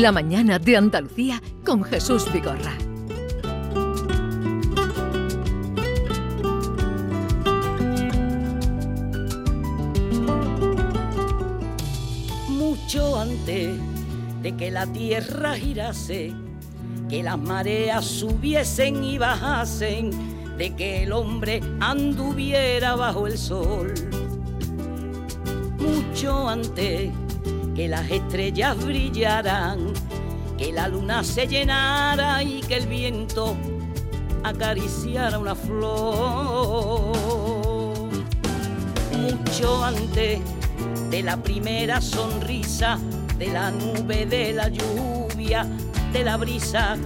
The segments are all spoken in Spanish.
La mañana de Andalucía con Jesús Vigorra. Mucho antes de que la tierra girase, que las mareas subiesen y bajasen, de que el hombre anduviera bajo el sol. Mucho antes que las estrellas brillaran, que la luna se llenara y que el viento acariciara una flor. Mucho antes de la primera sonrisa, de la nube, de la lluvia, de la brisa,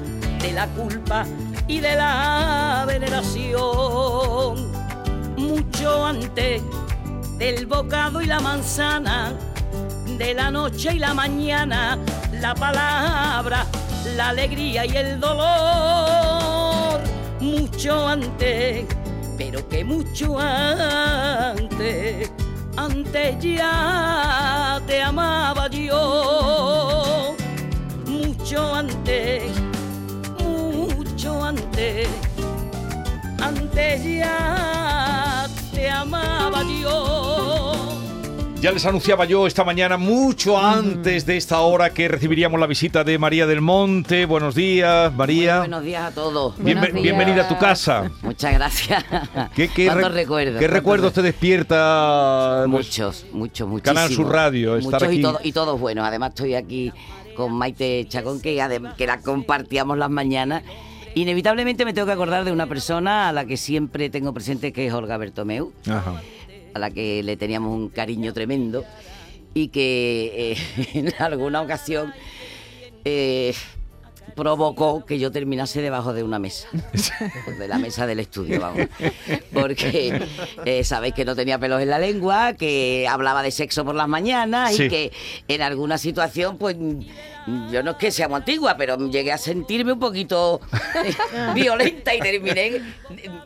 de la culpa y de la veneración. Mucho antes del bocado y la manzana, de la noche y la mañana, la palabra, la alegría y el dolor. Mucho antes, pero que mucho antes, antes ya te amaba yo. Mucho antes, mucho antes, antes ya te amaba yo. Ya les anunciaba yo esta mañana, mucho antes de esta hora, que recibiríamos la visita de María del Monte. Buenos días, María. Buenos días a todos. Días. bienvenida a tu casa. Muchas gracias. ¿Qué, qué ¿Cuántos re- recuerdos? ¿Qué ¿Cuántos recuerdos te despierta? Muchos, muchos, muchísimos. Canal Sur Radio, estar Muchos aquí. Y, todo- y todos buenos. Además estoy aquí con Maite Chacón, que, que la compartíamos las mañanas. Inevitablemente me tengo que acordar de una persona a la que siempre tengo presente, que es Olga Bertomeu, Ajá. A la que le teníamos un cariño tremendo y que eh, en alguna ocasión eh, provocó que yo terminase debajo de una mesa, de la mesa del estudio, vamos. Porque eh, sabéis que no tenía pelos en la lengua, que hablaba de sexo por las mañanas Sí. y que en alguna situación, pues yo no es que sea muy antigua, pero llegué a sentirme un poquito eh, violenta y terminé.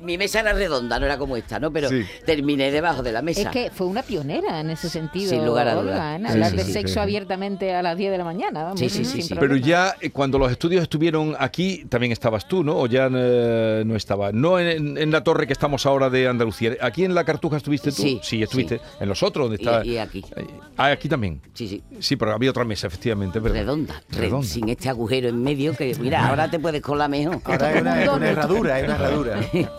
Mi mesa era redonda, no era como esta, ¿no? Pero Sí. terminé debajo de la mesa. Es que fue una pionera en ese sentido. Sin lugar a dudas. Sí, hablar sí, de sí, sexo sí. abiertamente a las 10 de la mañana. vamos, Sí, sí, sí, sí. Pero ya eh, cuando los estudios estuvieron aquí, también estabas tú, ¿no? O ya eh, no estaba. No en, en la torre que estamos ahora de Andalucía. ¿Aquí en la Cartuja estuviste tú? Sí, estuviste. sí. En los otros, donde Y- está. y aquí. Ah, aquí también. Sí, sí. Sí, pero había otra mesa, efectivamente. verdad. Redonda, re- Redonda. sin este agujero en medio que mira, ahora te puedes colar mejor. Ahora hay una, una herradura, hay una herradura.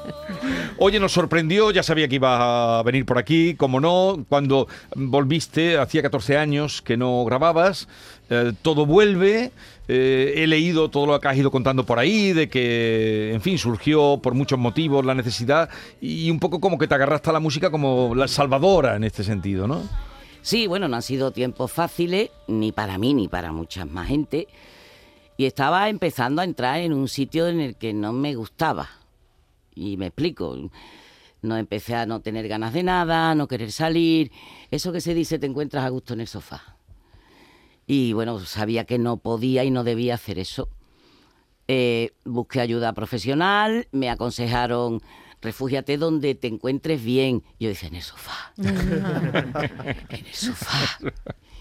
Oye, nos sorprendió, ya sabía que iba a venir por aquí, como no, cuando volviste, hacía 14 años que no grababas, eh, todo vuelve, eh, he leído todo lo que has ido contando por ahí, de que, en fin, surgió por muchos motivos la necesidad y un poco como que te agarraste a la música como la salvadora en este sentido, ¿no? Sí, bueno, no han sido tiempos fáciles, ni para mí ni para mucha más gente. Y estaba empezando a entrar en un sitio en el que no me gustaba. Y me explico. No empecé a no tener ganas de nada, no querer salir. Eso que se dice, te encuentras a gusto en el sofá. Y bueno, sabía que no podía y no debía hacer eso. Eh, busqué ayuda profesional, me aconsejaron, refúgiate donde te encuentres bien. Yo decía, en el sofá. en el sofá.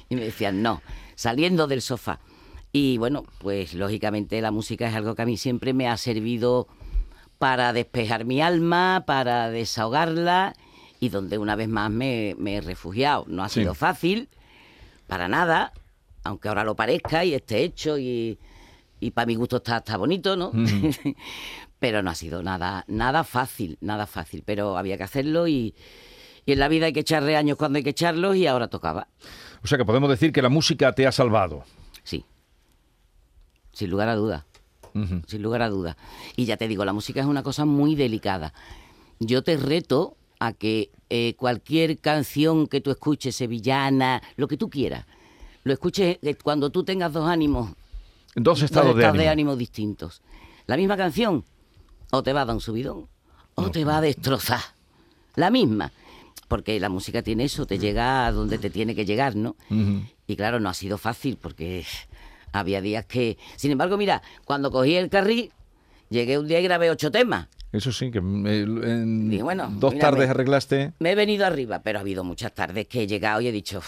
Y me decían, no, saliendo del sofá. Y bueno, pues lógicamente la música es algo que a mí siempre me ha servido para despejar mi alma, para desahogarla y donde una vez más me, me he refugiado. No ha Sí. sido fácil, para nada, aunque ahora lo parezca y esté hecho y, y para mi gusto está, está bonito, ¿no? pero no ha sido nada, nada fácil, nada fácil, pero había que hacerlo y, y en la vida hay que echarle años cuando hay que echarlos y ahora tocaba. O sea que podemos decir que la música te ha salvado. Sí, sin lugar a dudas. Ujú. sin lugar a dudas. Y ya te digo, la música es una cosa muy delicada. Yo te reto a que eh, cualquier canción que tú escuches, sevillana, lo que tú quieras, lo escuches eh, cuando tú tengas dos ánimos, Dos estados dos de estados ánimo. distintos. La misma canción, o te va a dar un subidón, o te va a destrozar. La misma. Porque la música tiene eso, te llega a donde te tiene que llegar, ¿no? Y claro, no ha sido fácil porque había días que... Sin embargo, mira, cuando cogí el carril, llegué un día y grabé ocho temas. Eso sí, que eh, en Y bueno, dos tardes arreglaste. Me he venido arriba, pero ha habido muchas tardes que he llegado y he dicho...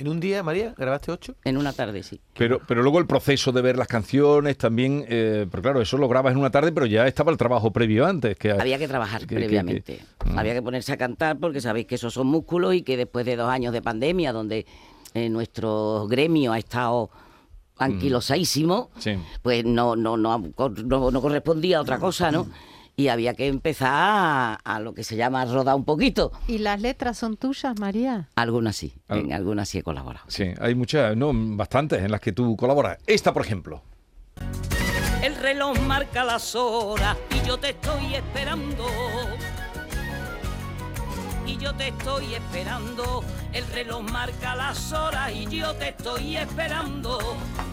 "Uf, ¿En un día, María, grabaste ocho? En una tarde, sí. Pero, pero luego el proceso de ver las canciones también, eh, pero claro, eso lo grabas en una tarde, pero ya estaba el trabajo previo antes. Que Había que trabajar que- previamente. que- mm. Había que ponerse a cantar porque sabéis que esos son músculos y que después de dos años de pandemia, donde eh, nuestro gremio ha estado anquilosadísimo, Sí. pues no, no, no, no, no correspondía a otra cosa, ¿no? Y había que empezar a, a lo que se llama rodar un poquito. ¿Y las letras son tuyas, María? Algunas sí, Al- en algunas sí he colaborado. Sí, hay muchas, no, bastantes en las que tú colaboras. Esta, por ejemplo. El reloj marca las horas y yo te estoy esperando. Y yo te estoy esperando. El reloj marca las horas y yo te estoy esperando.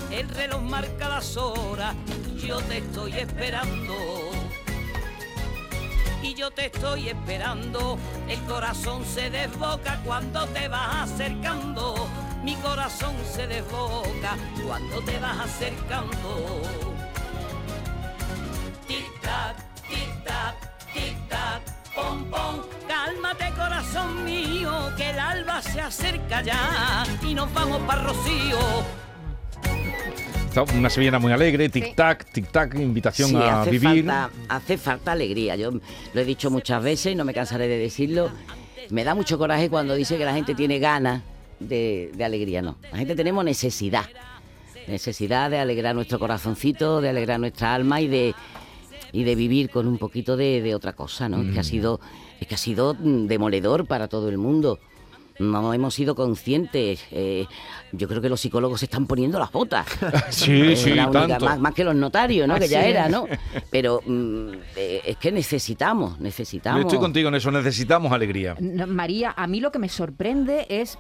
El reloj marca las horas y yo te estoy esperando. Y yo te estoy esperando. El corazón se desboca cuando te vas acercando. Mi corazón se desboca cuando te vas acercando. Tic-tac, tic-tac, tic-tac, pom, pom. Cálmate, corazón mío, que el alba se acerca ya y nos vamos para Rocío. Una sevillana muy alegre, tic-tac, tic-tac, invitación Sí, a hace vivir. falta, hace falta alegría. Yo lo he dicho muchas veces y no me cansaré de decirlo. Me da mucho coraje cuando dice que la gente tiene ganas de, de alegría. No, la gente tenemos necesidad. Necesidad de alegrar nuestro corazoncito, de alegrar nuestra alma y de, y de vivir con un poquito de, de otra cosa, ¿no? Es que ha sido, que ha sido mm, demoledor para todo el mundo. No hemos sido conscientes. eh, yo creo que los psicólogos se están poniendo las botas. Sí, Eh, sí, única- tanto. más, más que los notarios, ¿no? que ya era, ¿no? Pero mm, eh, es que necesitamos, necesitamos. Yo estoy contigo en eso, necesitamos alegría. No, María, a mí lo que me sorprende es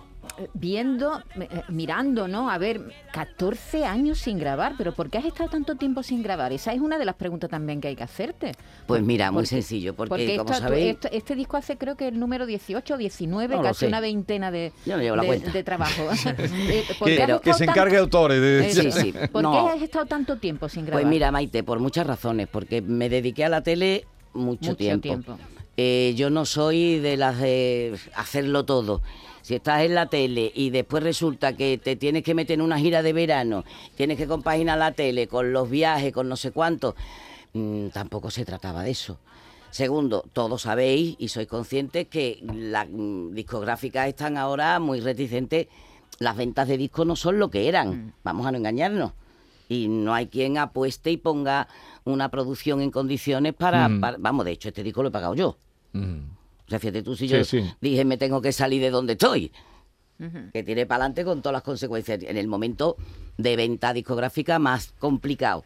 viendo, eh, mirando, ¿no? A ver, 14 años sin grabar, pero ¿por qué has estado tanto tiempo sin grabar? Esa es una de las preguntas también que hay que hacerte. Pues mira, muy Porque- sencillo, porque, como esto- sabéis, esto- este disco hace creo que el número 18 o 19, No casi una veintena de, no de- trabajo. Eh, ¿por Que, qué has que estado se encargue autores de... Eh, Sí, sí. ¿Por No. qué has estado tanto tiempo sin grabar? pues mira, Maite, por muchas razones, porque me dediqué a la tele mucho, Mucho tiempo. tiempo. Eh, yo no soy de las de hacerlo todo. Si estás en la tele y después resulta que te tienes que meter en una gira de verano, tienes que compaginar la tele con los viajes, con no sé cuánto, mm, tampoco se trataba de eso. Segundo, todos sabéis y sois conscientes que las mm, discográficas están ahora muy reticentes. Las ventas de discos no son lo que eran, vamos a no engañarnos. Y no hay quien apueste y ponga una producción en condiciones para, Mm. para- Vamos, de hecho, este disco lo he pagado yo. Mm. O sea, fíjate tú, si Sí, yo sí. dije me tengo que salir de donde estoy, que tiene para adelante con todas las consecuencias. En el momento de venta discográfica más complicado.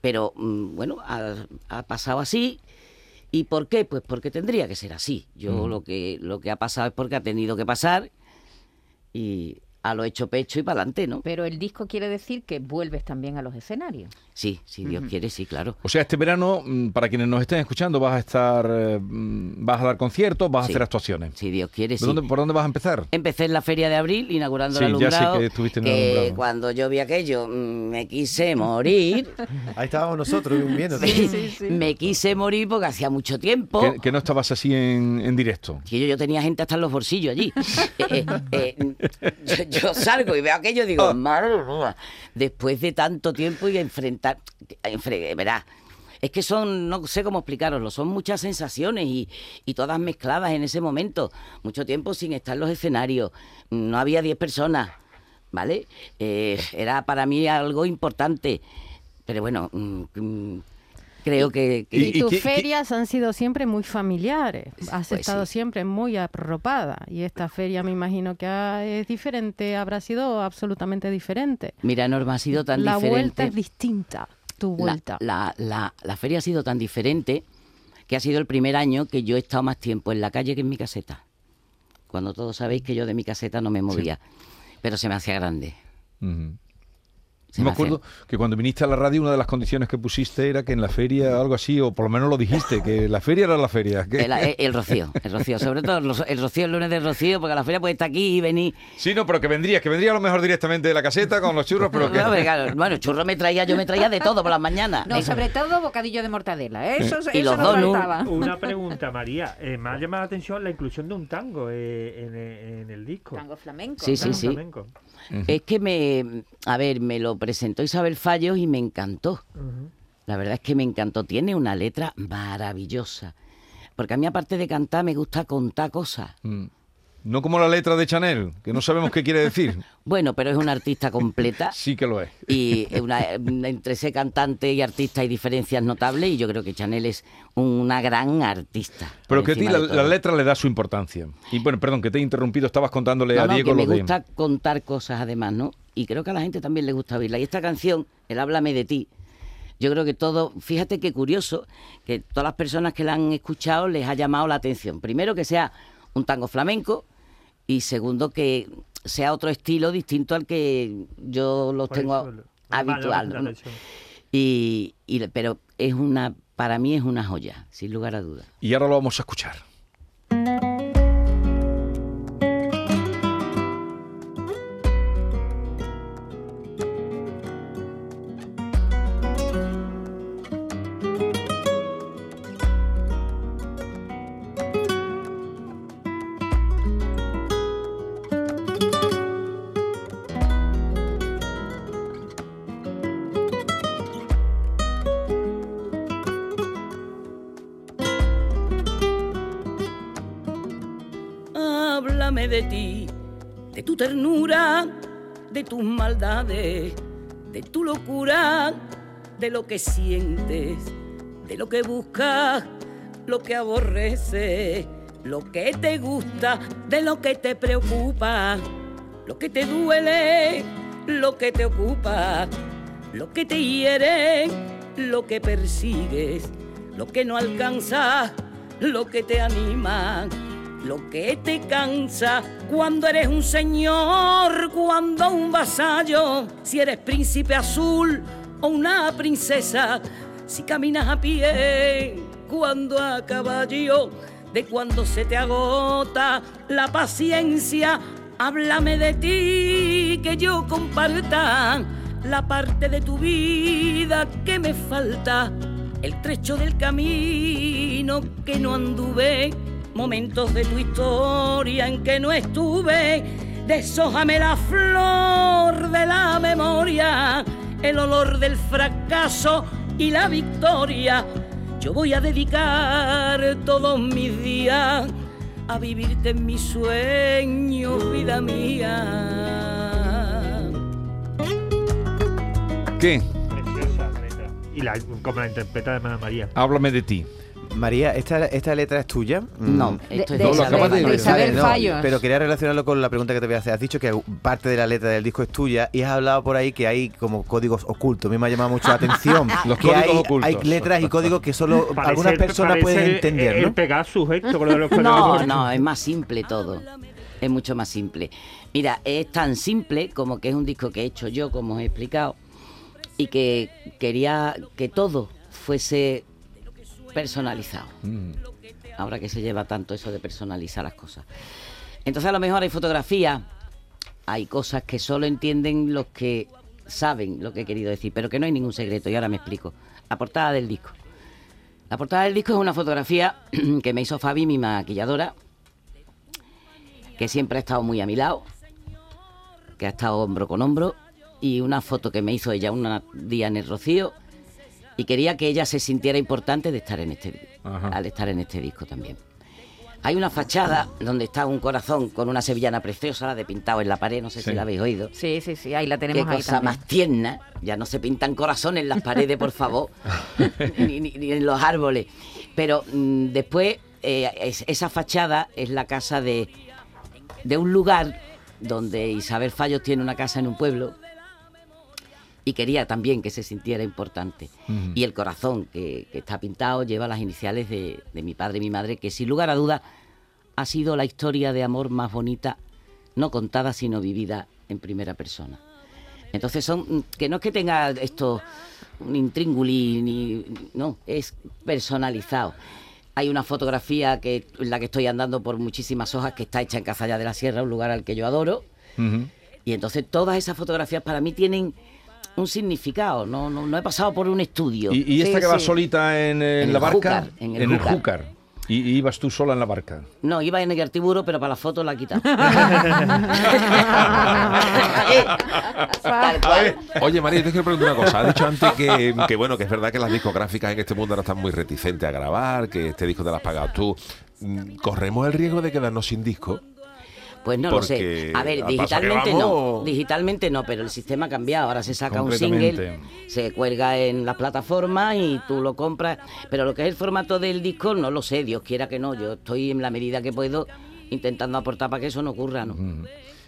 Pero mm, bueno, ha, ha pasado así. ¿Y por qué? Pues porque tendría que ser así. Yo lo, que, lo que ha pasado es porque ha tenido que pasar y a lo hecho pecho y para adelante, ¿no? Pero el disco quiere decir que vuelves también a los escenarios. Sí, si Dios quiere, sí, claro. O sea, este verano, mm, para quienes nos estén escuchando, vas a estar, eh, mm, vas a dar conciertos, vas a Sí. hacer actuaciones. Si Dios quiere, ¿De sí. dónde- ¿Por dónde vas a empezar? Empecé en la feria de abril inaugurando Sí, el ya sé alumbrado. que estuviste en el que alumbrado. cuando yo vi aquello mm, me quise morir. Ahí estábamos nosotros viendo. Me quise morir porque hacía mucho tiempo Que, que no estabas así en, en directo. que yo, yo tenía gente hasta en los bolsillos allí. Eh, eh, eh, yo, yo salgo y veo aquello y digo, madre mía, después de tanto tiempo y enfrentar, verá, es que son, no sé cómo explicaroslo, son muchas sensaciones y, y todas mezcladas en ese momento. Mucho tiempo sin estar en los escenarios, no había 10 personas, ¿vale? Eh, era para mí algo importante, pero bueno, mm, mm, creo que... que- Y- tus qué- qué- ferias han sido siempre muy familiares. Has Pues estado sí. siempre muy arropada. Y esta feria me imagino que ha- es diferente, habrá sido absolutamente diferente. Mira, Norma, ha sido tan la diferente. vuelta es distinta, tu La- vuelta. La, la- la feria ha sido tan diferente que ha sido el primer año que yo he estado más tiempo en la calle que en mi caseta. Cuando todos sabéis que yo de mi caseta no me movía, pero se me hacía grande. Ujú. Se me acuerdo que cuando viniste a la radio una de las condiciones que pusiste era que en la feria, algo así, o por lo menos lo dijiste, que la feria era la feria. que- El, el- el rocío, el rocío, sobre todo el, ro- el rocío, el lunes del rocío, porque a la feria puede estar aquí y venir. Sí, no, pero que vendrías, que vendría a lo mejor directamente de la caseta con los churros, pero que... No, pero claro, bueno, churro me traía, yo me traía de todo por las mañanas. No, Eh, sobre todo bocadillo de mortadela. ¿eh? Eso, Y eso los no donuts. faltaba. Una pregunta, María. Eh, me ha llamado la atención la inclusión de un tango eh, en, eh, en el disco. Tango flamenco. Sí, sí, Tango sí. flamenco. Es que me, a ver, me lo presentó Isabel Fallos y me encantó. La verdad es que me encantó. Tiene una letra maravillosa. Porque a mí, aparte de cantar, me gusta contar cosas. Mm. No como la letra de Chanel, que no sabemos qué quiere decir. Bueno, pero es una artista completa. Sí que lo es. Y una- entre ser cantante y artista hay diferencias notables y yo creo que Chanel es una gran artista. Pero que a ti la, letra le da su importancia. Y bueno, perdón, que te he interrumpido, estabas contándole No, a no, Diego que me de... gusta contar cosas además, ¿no? Y creo que a la gente también le gusta oírla. Y esta canción, el Háblame de ti, yo creo que todo, fíjate qué curioso, que todas las personas que la han escuchado les ha llamado la atención. Primero que sea un tango flamenco y segundo que sea otro estilo distinto al que yo los Por tengo eso, habitual. Y, y- pero es una, para mí es una joya, sin lugar a dudas. Y ahora lo vamos a escuchar. De ti, de tu ternura, de tus maldades, de tu locura, de lo que sientes, de lo que buscas, lo que aborreces, lo que te gusta, de lo que te preocupa, lo que te duele, lo que te ocupa, lo que te hiere, lo que persigues, lo que no alcanzas, lo que te anima, lo que te cansa cuando eres un señor, cuando un vasallo, si eres príncipe azul o una princesa, si caminas a pie, cuando a caballo, de cuando se te agota la paciencia, háblame de ti, que yo comparta la parte de tu vida que me falta, el trecho del camino que no anduve, momentos de tu historia en que no estuve, deshójame la flor de la memoria, el olor del fracaso y la victoria. Yo voy a dedicar todos mis días a vivirte en mis sueños, vida mía. ¿Qué? Preciosa letra. Y la, como la interpreta además María. Háblame de ti. María, ¿esta, esta letra es tuya? No, Mm. esto es de No, Isabel, de- de Vale, Isabel no, Fallos. pero quería relacionarlo con la pregunta que te voy a hacer. Has dicho que parte de la letra del disco es tuya y has hablado por ahí que hay como códigos ocultos. A mí me ha llamado mucho la atención. Los que códigos hay, ocultos. hay letras y códigos que solo Parece algunas el- personas pueden el- entender, El ¿no? Pegasus esto con lo de los No, no, es más simple todo. Es mucho más simple. Mira, es tan simple como que es un disco que he hecho yo, como os he explicado, y que quería que todo fuese personalizado. Mm. Ahora que se lleva tanto eso de personalizar las cosas. Entonces a lo mejor hay fotografías, hay cosas que solo entienden los que saben lo que he querido decir, pero que no hay ningún secreto, y ahora me explico. La portada del disco. La portada del disco es una fotografía que me hizo Fabi, mi maquilladora, que siempre ha estado muy a mi lado, que ha estado hombro con hombro, y una foto que me hizo ella un día en el Rocío, y quería que ella se sintiera importante de estar en este, Ajá. al estar en este disco también. Hay una fachada donde está un corazón con una sevillana preciosa, la de pintado en la pared, no sé Sí. si la habéis oído. Sí, sí, sí, ahí la Qué tenemos ahí cosa también. más tierna. Ya no se pintan corazones en las paredes, por favor, ni, ni- ni en los árboles. Pero mm, después, eh, es- esa fachada es la casa de, de un lugar donde Isabel Fallos tiene una casa en un pueblo y quería también que se sintiera importante. Y el corazón que, que está pintado lleva las iniciales de, de mi padre y mi madre, que sin lugar a duda ha sido la historia de amor más bonita, no contada, sino vivida en primera persona. Entonces son mm, que no es que tenga esto un intríngulis ni no, es personalizado. Hay una fotografía que en la que estoy andando por muchísimas hojas que está hecha en Cazalla de la Sierra, un lugar al que yo adoro. Y entonces todas esas fotografías para mí tienen un significado. No, no, no he pasado por un estudio. ¿Y, y esta Sí, que va sí. solita en, En la barca? Júcar, en el Júcar. Júcar. Y, y ibas tú sola en la barca. No, iba en el Artiburo, pero para la foto la he quitado. Tal cual. Oye, María, te quiero preguntar una cosa. Has dicho antes que, que, bueno, que es verdad que las discográficas en este mundo ahora están muy reticentes a grabar, que este disco te lo has pagado tú. Mm, ¿Corremos el riesgo de quedarnos sin disco? Pues no lo sé. A ver, digitalmente no. Digitalmente no, pero el sistema ha cambiado. Ahora se saca un single, se cuelga en las plataformas y tú lo compras. Pero lo que es el formato del disco, no lo sé. Dios quiera que no. Yo estoy en la medida que puedo intentando aportar para que eso no ocurra, ¿no?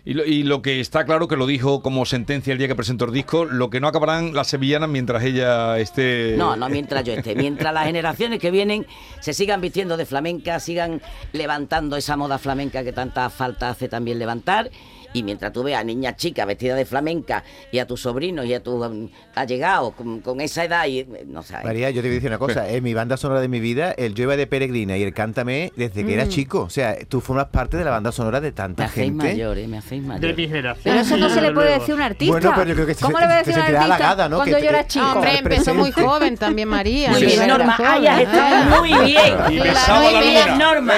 Y lo, y lo que está claro que lo dijo como sentencia el día que presentó el disco, lo que no acabarán las sevillanas mientras ella esté... No, no mientras yo esté. Mientras las generaciones que vienen se sigan vistiendo de flamenca, sigan levantando esa moda flamenca que tanta falta hace también levantar. Y mientras tú veas a niñas chicas vestidas de flamenca y a tus sobrinos y a tus um, allegados con, con esa edad, y eh, no sé. María, yo te voy a decir una cosa. En mi banda sonora de mi vida, el Yo iba de peregrina y el Cántame desde que era chico. O sea, tú formas parte de la banda sonora de me tanta hacéis gente. mayor, ¿eh? Me hacéis mayor. De mi generación. Pero eso no se le puede decir a un artista. Bueno, pero yo creo que se- ¿Cómo le voy a se decir a un artista halagada, ¿no? cuando Que yo era chico? Hombre, empezó muy joven también María. Muy bien, Norma. Ay, has estado ¿eh? muy bien. Y y la luna. Norma.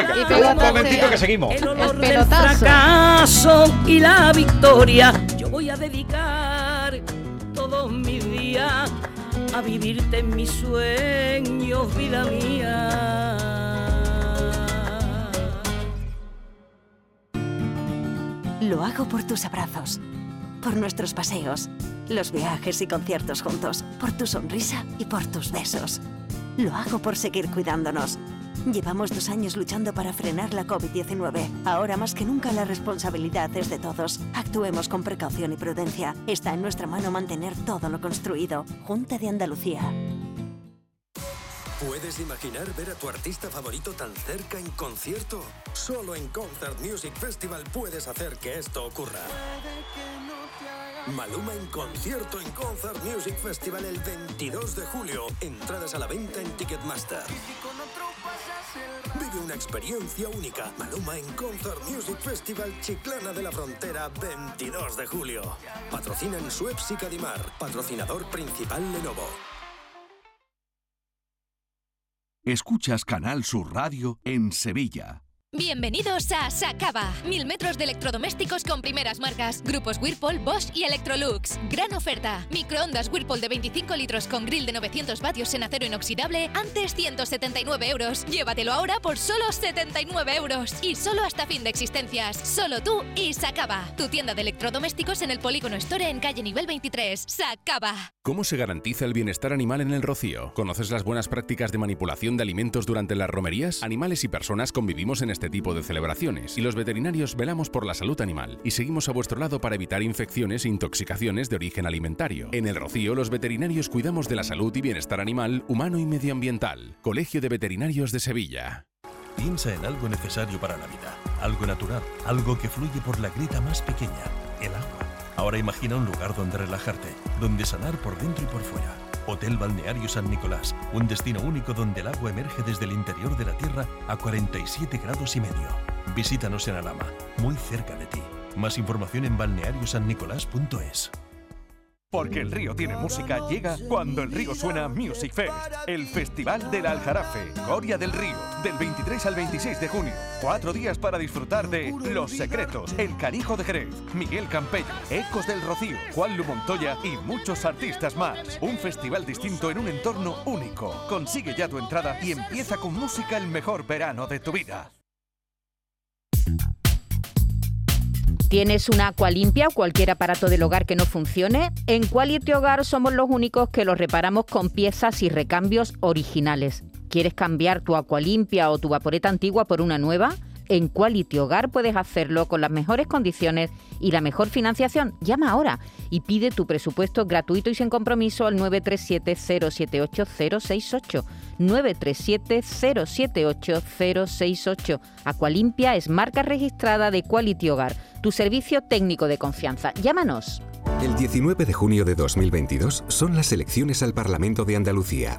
Un momentito que seguimos. el pelotazo. La victoria. Yo voy a dedicar todos mis días a vivirte en mis sueños, vida mía. Lo hago por tus abrazos, por nuestros paseos, los viajes y conciertos juntos, por tu sonrisa y por tus besos. Lo hago por seguir cuidándonos. Llevamos dos años luchando para frenar la COVID-19. Ahora más que nunca la responsabilidad es de todos. Actuemos con precaución y prudencia. Está en nuestra mano mantener todo lo construido. Junta de Andalucía. ¿Puedes imaginar ver a tu artista favorito tan cerca en concierto? Solo en Concert Music Festival puedes hacer que esto ocurra. Maluma en concierto en Concert Music Festival el 22 de julio. Entradas a la venta en Ticketmaster. Vive una experiencia única. Maluma en Concert Music Festival Chiclana de la Frontera 22 de julio. Patrocinan Suez y Cadimar. Patrocinador principal Lenovo. Escuchas Canal Sur Radio en Sevilla. Bienvenidos a Sacaba. Mil metros de electrodomésticos con primeras marcas. Grupos Whirlpool, Bosch y Electrolux. Gran oferta. Microondas Whirlpool de 25 litros con grill de 900 vatios en acero inoxidable. Antes 179 euros. Llévatelo ahora por solo 79 euros. Y solo hasta fin de existencias. Solo tú y Sacaba. Tu tienda de electrodomésticos en el Polígono Store en calle nivel 23. Sacaba. ¿Cómo se garantiza el bienestar animal en el rocío? ¿Conoces las buenas prácticas de manipulación de alimentos durante las romerías? Animales y personas convivimos en este tipo de celebraciones y los veterinarios velamos por la salud animal y seguimos a vuestro lado para evitar infecciones e intoxicaciones de origen alimentario. En el rocío los veterinarios cuidamos de la salud y bienestar animal, humano y medioambiental. Colegio de Veterinarios de Sevilla. Piensa en algo necesario para la vida, algo natural, algo que fluye por la grita más pequeña, el agua. Ahora imagina un lugar donde relajarte, donde sanar por dentro y por fuera. Hotel Balneario San Nicolás, un destino único donde el agua emerge desde el interior de la tierra a 47 grados y medio. Visítanos en Alama, muy cerca de ti. Más información en balneariosannicolás.es. Porque el río tiene música llega cuando el río suena Music Fest, el festival del Aljarafe, Coria del Río, del 23 al 26 de junio. Cuatro días para disfrutar de Los Secretos, El Canijo de Jerez, Miguel Campello, Ecos del Rocío, Juan Lu Montoya y muchos artistas más. Un festival distinto en un entorno único. Consigue ya tu entrada y empieza con música el mejor verano de tu vida. ¿Tienes una agua limpia o cualquier aparato del hogar que no funcione? En Quality Hogar somos los únicos que los reparamos con piezas y recambios originales. ¿Quieres cambiar tu agua limpia o tu vaporeta antigua por una nueva? En Quality Hogar puedes hacerlo con las mejores condiciones y la mejor financiación. Llama ahora y pide tu presupuesto gratuito y sin compromiso al 937-078-068. 937-078-068. Acualimpia es marca registrada de Quality Hogar, tu servicio técnico de confianza. Llámanos. El 19 de junio de 2022 son las elecciones al Parlamento de Andalucía.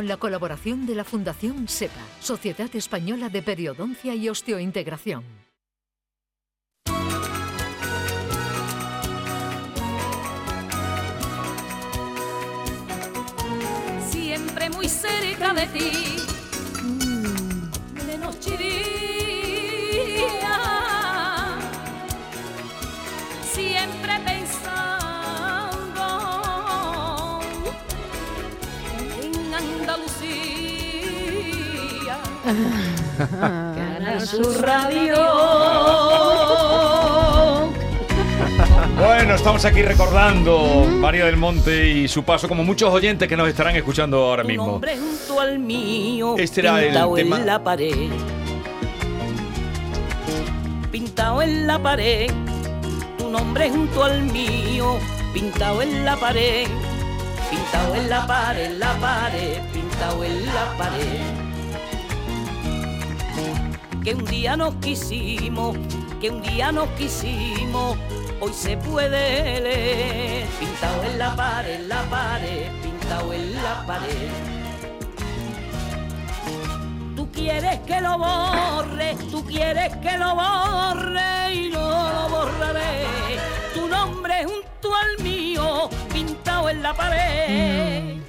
Con la colaboración de la Fundación SEPA, Sociedad Española de Periodoncia y Osteointegración. Siempre muy cerca de ti, de noche y día. Canal Sur Radio. Bueno, estamos aquí recordando María del Monte y su paso, como muchos oyentes que nos estarán escuchando ahora mismo. Este era el pintado tema- en la pared. Pintado en la pared, tu nombre junto al mío, pintado en la pared. Pintado en la pared, la pared, pintado en la pared. Que un día nos quisimos, que un día nos quisimos, hoy se puede leer. Pintado en la pared, la pared, pintado en la pared. Tú quieres que lo borre, tú quieres que lo borre y no lo borraré. Tu nombre junto al mío, pintado en la pared.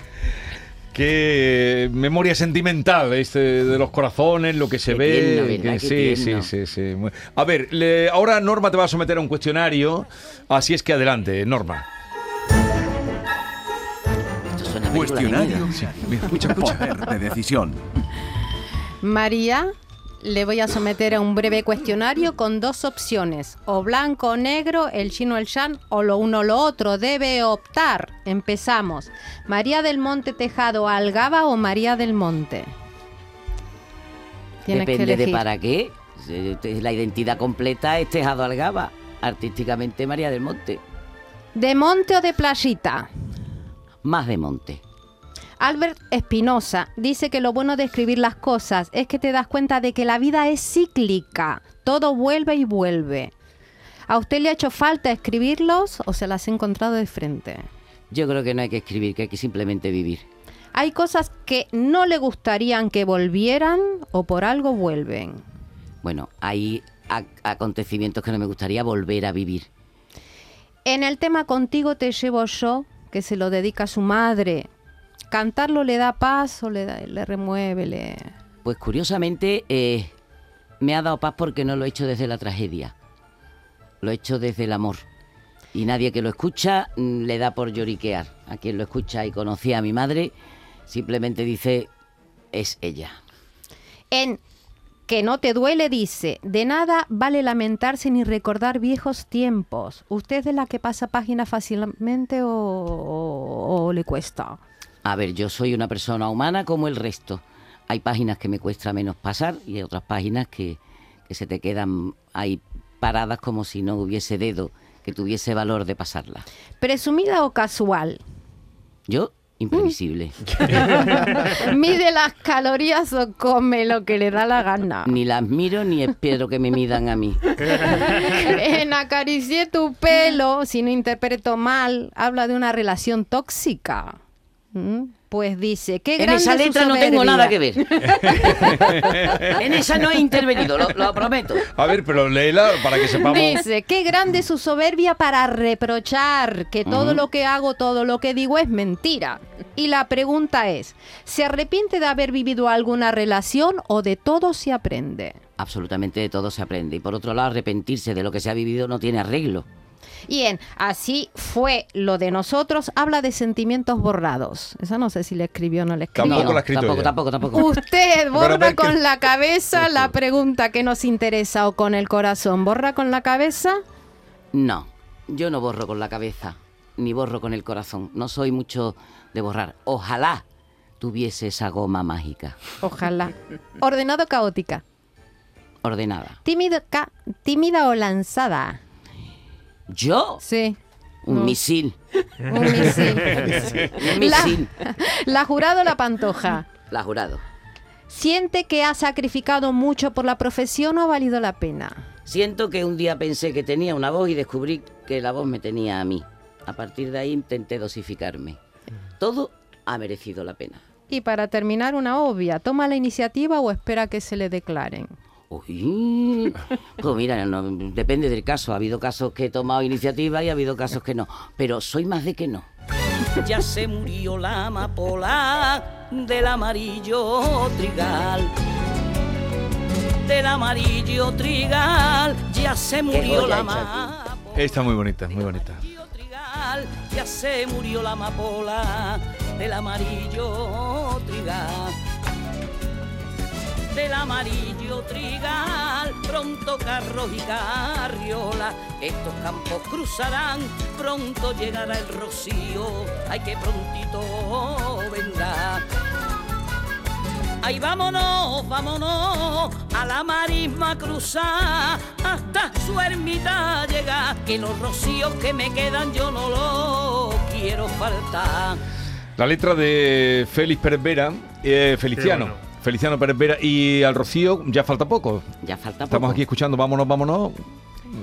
Qué memoria sentimental este de los corazones, lo que se Qué ve. sí, sí, sí, sí. A ver, le- ahora Norma te va a someter a un cuestionario, así es que adelante, Norma. Cuestionario. Mira, escucha, escucha. Poder de decisión. María, le voy a someter a un breve cuestionario con dos opciones, o blanco o negro, el chino o el shan, o lo uno o lo otro. Debe optar. Empezamos. María del Monte Tejado Algaba o María del Monte. Tienes que Depende de para qué. La identidad completa es Tejado Algaba, artísticamente María del Monte. ¿De monte o de playita? Más de monte. Albert Espinosa dice que lo bueno de escribir las cosas es que te das cuenta de que la vida es cíclica, todo vuelve y vuelve. ¿A usted le ha hecho falta escribirlos o se las ha encontrado de frente? Yo creo que no hay que escribir, que hay que simplemente vivir. Hay cosas que no le gustarían que volvieran o por algo vuelven. Bueno, hay ac- acontecimientos que no me gustaría volver a vivir. En el tema Contigo te llevo yo, que se lo dedica a su madre, ¿cantarlo le da paz o le, da- le remueve? Le... Pues curiosamente eh, me ha dado paz porque no lo he hecho desde la tragedia. Lo he hecho desde el amor. Y nadie que lo escucha mm, le da por lloriquear. A quien lo escucha y conocía a mi madre, simplemente dice, es ella. En Que no te duele dice, de nada vale lamentarse ni recordar viejos tiempos. ¿Usted es de la que pasa página fácilmente o, o- o le cuesta? A ver, yo soy una persona humana como el resto. Hay páginas que me cuesta menos pasar y hay otras páginas que, que se te quedan ahí paradas como si no hubiese dedo que tuviese valor de pasarla. ¿Presumida o casual? Yo, imprevisible. ¿Mide las calorías o come lo que le da la gana? Ni las miro ni espero que me midan a mí. en Acaricié tu pelo, si no interpreto mal, habla de una relación tóxica. Pues dice, qué En grande esa su letra no tengo soberbia. nada que ver. en esa no he intervenido, lo, lo prometo. A ver, pero léela para que sepamos. Dice, qué grande su soberbia para reprochar que todo lo que hago, todo lo que digo es mentira. Y la pregunta es, ¿se arrepiente de haber vivido alguna relación o de todo se aprende? Absolutamente de todo se aprende. Y por otro lado, arrepentirse de lo que se ha vivido no tiene arreglo. Bien, así fue lo de nosotros. Habla de sentimientos borrados. Esa no sé si le escribió o no le escribió. Tampoco la ha escrito tampoco, tampoco, tampoco. Usted borra con la cabeza la pregunta que nos interesa o con el corazón. ¿Borra con la cabeza? No, yo no borro con la cabeza, ni borro con el corazón. No soy mucho de borrar. Ojalá tuviese esa goma mágica, Ojalá. Ordenado caótica. ordenada. Tímida, ca- tímida o lanzada. ¿Yo? Sí. Un No. misil. Un misil. Un La, misil. la jurado la pantoja. La jurado. ¿Siente que ha sacrificado mucho por la profesión o ha valido la pena? Siento que un día pensé que tenía una voz y descubrí que la voz me tenía a mí. A partir de ahí intenté dosificarme. Todo ha merecido la pena. Y para terminar, una obvia. ¿Toma la iniciativa o espera que se le declaren? Uy, pues mira, no, depende del caso. Ha habido casos que he tomado iniciativa y ha habido casos que no. Pero soy más de que no. Ya se murió la amapola del amarillo trigal. Del amarillo trigal, ya se murió la amapola. Está muy bonita, muy bonita. trigal, ya se murió la amapola del amarillo trigal. Del amarillo trigal, pronto carros y carriola, estos campos cruzarán, pronto llegará el rocío, ay que prontito vendrá. Ay, vámonos, vámonos a la marisma cruzar hasta su ermita llegar. Que los rocíos que me quedan yo no los quiero faltar. La letra de Félix Pérez Vera, eh, Feliciano. Feliciano Pérez Vera y al Rocío ya falta poco. Ya falta Estamos poco. aquí escuchando, vámonos, vámonos.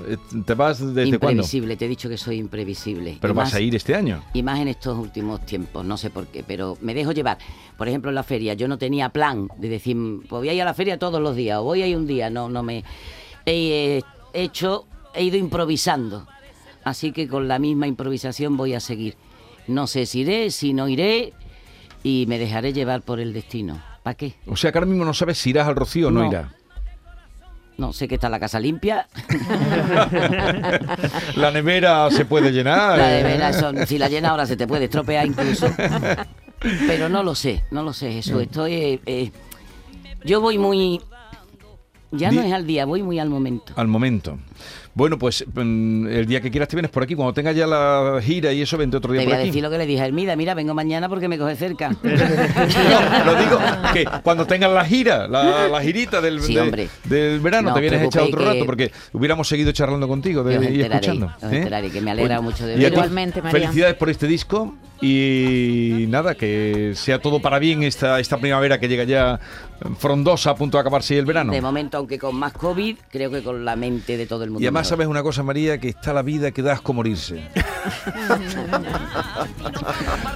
Eh, ¿Te vas desde cuándo? imprevisible, te he dicho que soy imprevisible. Pero Y vas más- a ir este año. Y más en estos últimos tiempos, no sé por qué, pero me dejo llevar. Por ejemplo, en la feria, yo no tenía plan de decir, pues voy a ir a la feria todos los días, o voy a ir un día, no, no me... He eh, hecho, he ido improvisando. Así que con la misma improvisación voy a seguir. No sé si iré, si no iré, y me dejaré llevar por el destino. ¿Para qué? O sea que ahora mismo no sabes si irás al Rocío o no, No. irás. No sé que está la casa limpia. La nevera se puede llenar. La eh. de veras, eso, si la llena ahora se te puede estropear incluso. Pero no lo sé, no lo sé, Jesús. Estoy. eh, eh, yo voy muy. Ya no es al día, voy muy al momento. Al momento. Bueno, pues mm, el día que quieras te vienes por aquí. Cuando tengas ya la gira y eso, vente otro día Te por voy a aquí. decir lo que le dije a Hermida. Mira, vengo mañana porque me coge cerca. No, lo digo que cuando tengas la gira, la, la girita del, Sí, de- hombre. del verano, No te vienes a echar preocupéis otro rato porque hubiéramos seguido charlando contigo de, Os y escuchando. os ¿eh? enteraréis, que me alegra mucho de a veros. Igualmente, María. Felicidades por este disco y nada, que sea todo para bien esta, esta primavera que llega ya frondosa a punto de acabarse el verano. De momento, aunque con más COVID, creo que con la mente de todo el mundo. Y además mejor. sabes una cosa, María, que está la vida que das como morirse.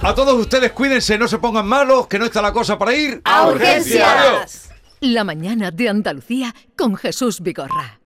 A todos ustedes cuídense, no se pongan malos, que no está la cosa para ir ¡A urgencias. urgencias! La mañana de Andalucía con Jesús Vigorra.